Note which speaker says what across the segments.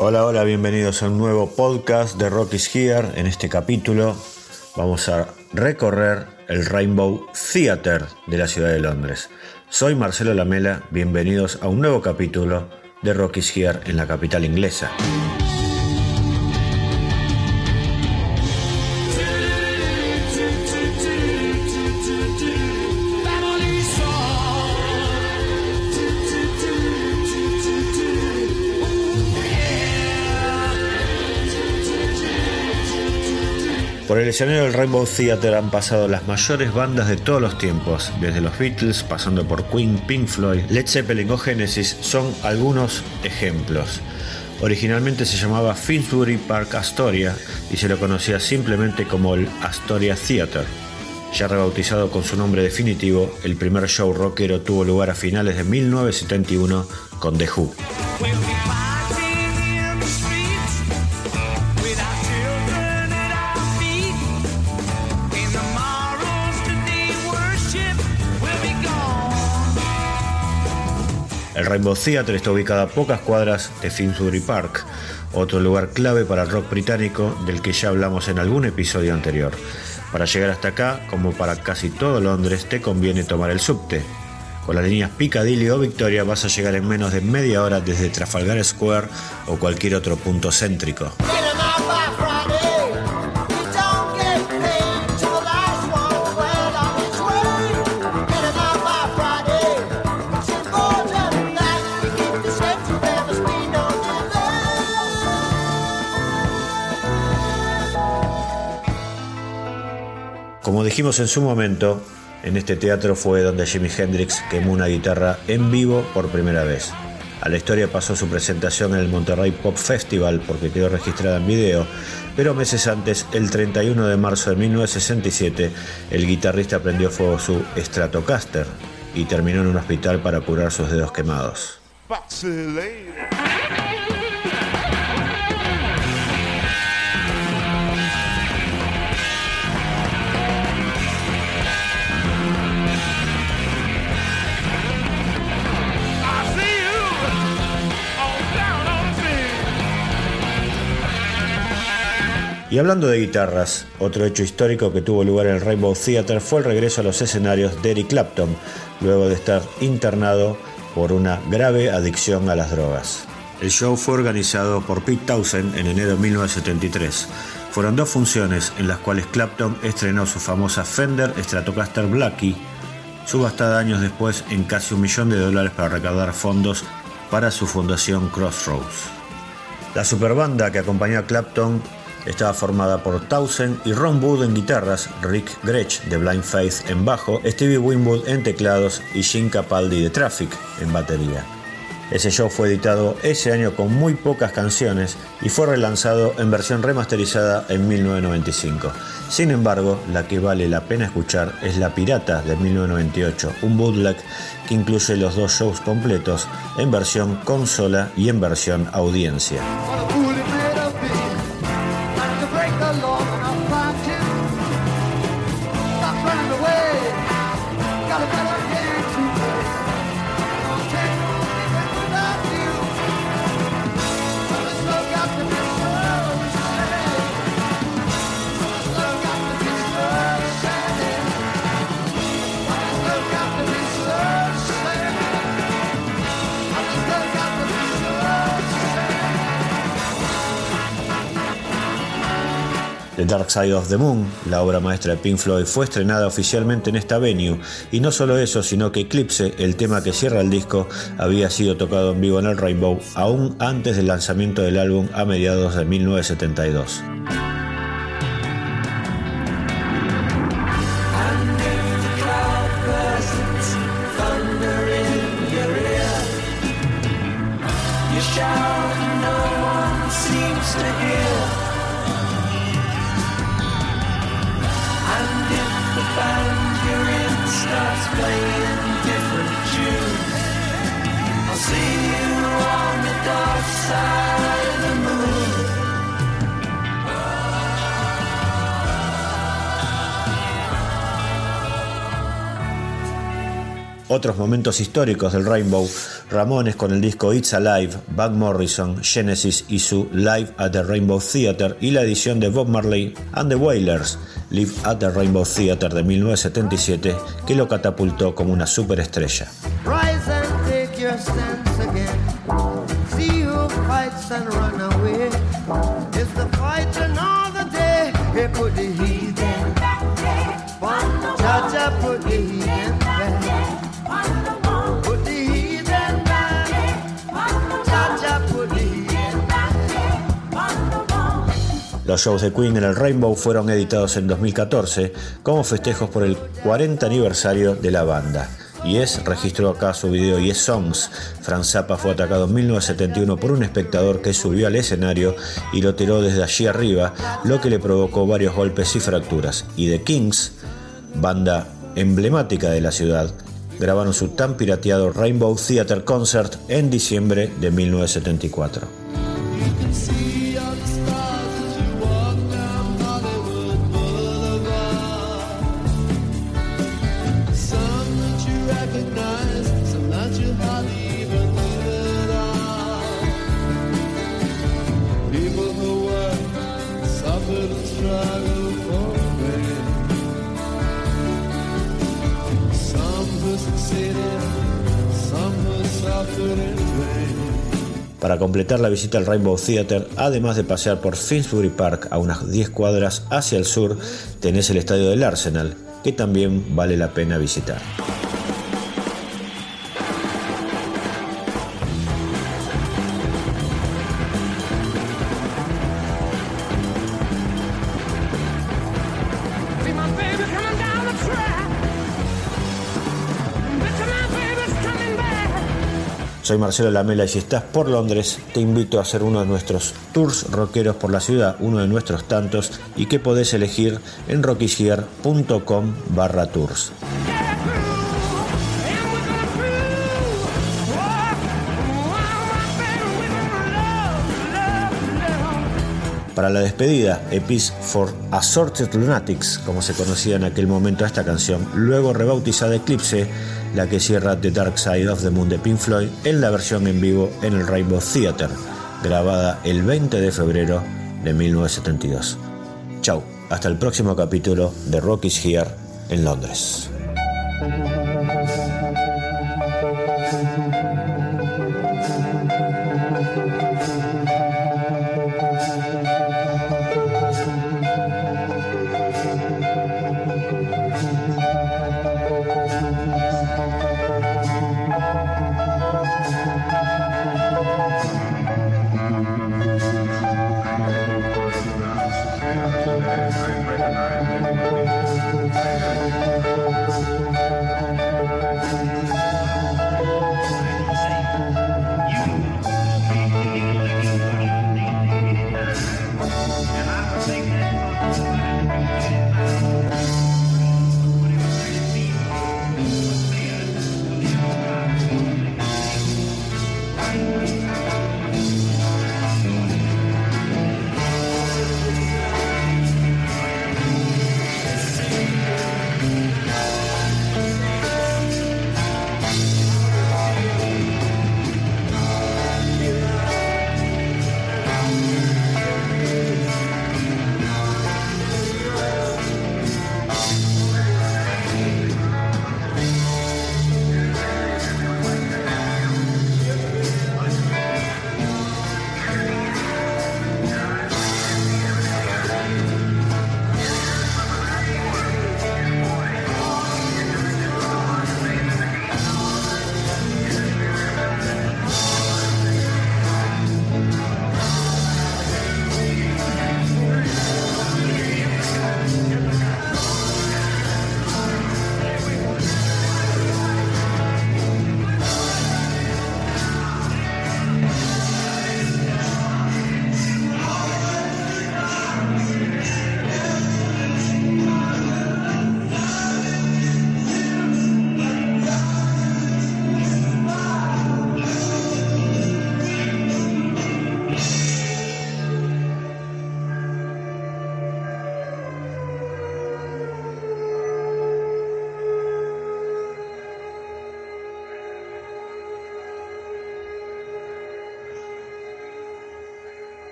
Speaker 1: Hola, hola, bienvenidos a un nuevo podcast de Rocky's Here. En este capítulo vamos a recorrer el Rainbow Theatre de la ciudad de Londres. Soy Marcelo Lamela, bienvenidos a un nuevo capítulo de Rocky's Here en la capital inglesa. Por el escenario del Rainbow Theatre han pasado las mayores bandas de todos los tiempos, desde los Beatles, pasando por Queen, Pink Floyd, Led Zeppelin o Genesis, son algunos ejemplos. Originalmente se llamaba Finsbury Park Astoria y se lo conocía simplemente como el Astoria Theatre. Ya rebautizado con su nombre definitivo, el primer show rockero tuvo lugar a finales de 1971 con The Who. El Rainbow Theatre está ubicado a pocas cuadras de Finsbury Park, otro lugar clave para el rock británico del que ya hablamos en algún episodio anterior. Para llegar hasta acá, como para casi todo Londres, te conviene tomar el subte. Con las líneas Piccadilly o Victoria vas a llegar en menos de media hora desde Trafalgar Square o cualquier otro punto céntrico. Como dijimos en su momento, en este teatro fue donde Jimi Hendrix quemó una guitarra en vivo por primera vez. A la historia pasó su presentación en el Monterrey Pop Festival porque quedó registrada en video, pero meses antes, el 31 de marzo de 1967, el guitarrista prendió fuego su Stratocaster y terminó en un hospital para curar sus dedos quemados. Y hablando de guitarras, otro hecho histórico que tuvo lugar en el Rainbow Theatre fue el regreso a los escenarios de Eric Clapton, luego de estar internado por una grave adicción a las drogas. El show fue organizado por Pete Townsend en enero de 1973. Fueron dos funciones en las cuales Clapton estrenó su famosa Fender Stratocaster Blackie, subastada años después en casi un millón de dólares para recaudar fondos para su fundación Crossroads. La superbanda que acompañó a Clapton estaba formada por Townsend y Ron Wood en guitarras, Rick Gretsch de Blind Faith en bajo, Stevie Winwood en teclados y Jim Capaldi de Traffic en batería. Ese show fue editado ese año con muy pocas canciones y fue relanzado en versión remasterizada en 1995. Sin embargo, la que vale la pena escuchar es La Pirata de 1998, un bootleg que incluye los dos shows completos en versión consola y en versión audiencia. Dark Side of the Moon, la obra maestra de Pink Floyd, fue estrenada oficialmente en esta venue, y no solo eso, sino que Eclipse, el tema que cierra el disco, había sido tocado en vivo en el Rainbow aún antes del lanzamiento del álbum a mediados de 1972. Otros momentos históricos del Rainbow, Ramones con el disco It's Alive, Van Morrison, Genesis y su Live at the Rainbow Theater y la edición de Bob Marley and the Wailers, Live at the Rainbow Theater de 1977, que lo catapultó como una superestrella. Los shows de Queen en el Rainbow fueron editados en 2014 como festejos por el 40 aniversario de la banda. Yes registró acá su video Yes Songs. Franz Zappa fue atacado en 1971 por un espectador que subió al escenario y lo tiró desde allí arriba, lo que le provocó varios golpes y fracturas. Y The Kings, banda emblemática de la ciudad, grabaron su tan pirateado Rainbow Theater Concert en diciembre de 1974. Para completar la visita al Rainbow Theater, además de pasear por Finsbury Park a unas 10 cuadras hacia el sur, tenés el estadio del Arsenal, que también vale la pena visitar. Soy Marcelo Lamela y si estás por Londres te invito a hacer uno de nuestros tours rockeros por la ciudad, uno de nuestros tantos y que podés elegir en rockygear.com barra tours. Para la despedida, Epis for Assorted Lunatics, como se conocía en aquel momento esta canción, luego rebautizada Eclipse, la que cierra The Dark Side of the Moon de Pink Floyd en la versión en vivo en el Rainbow Theater, grabada el 20 de febrero de 1972. Chau, hasta el próximo capítulo de Rocky's Here en Londres.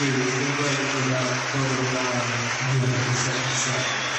Speaker 2: Thank you.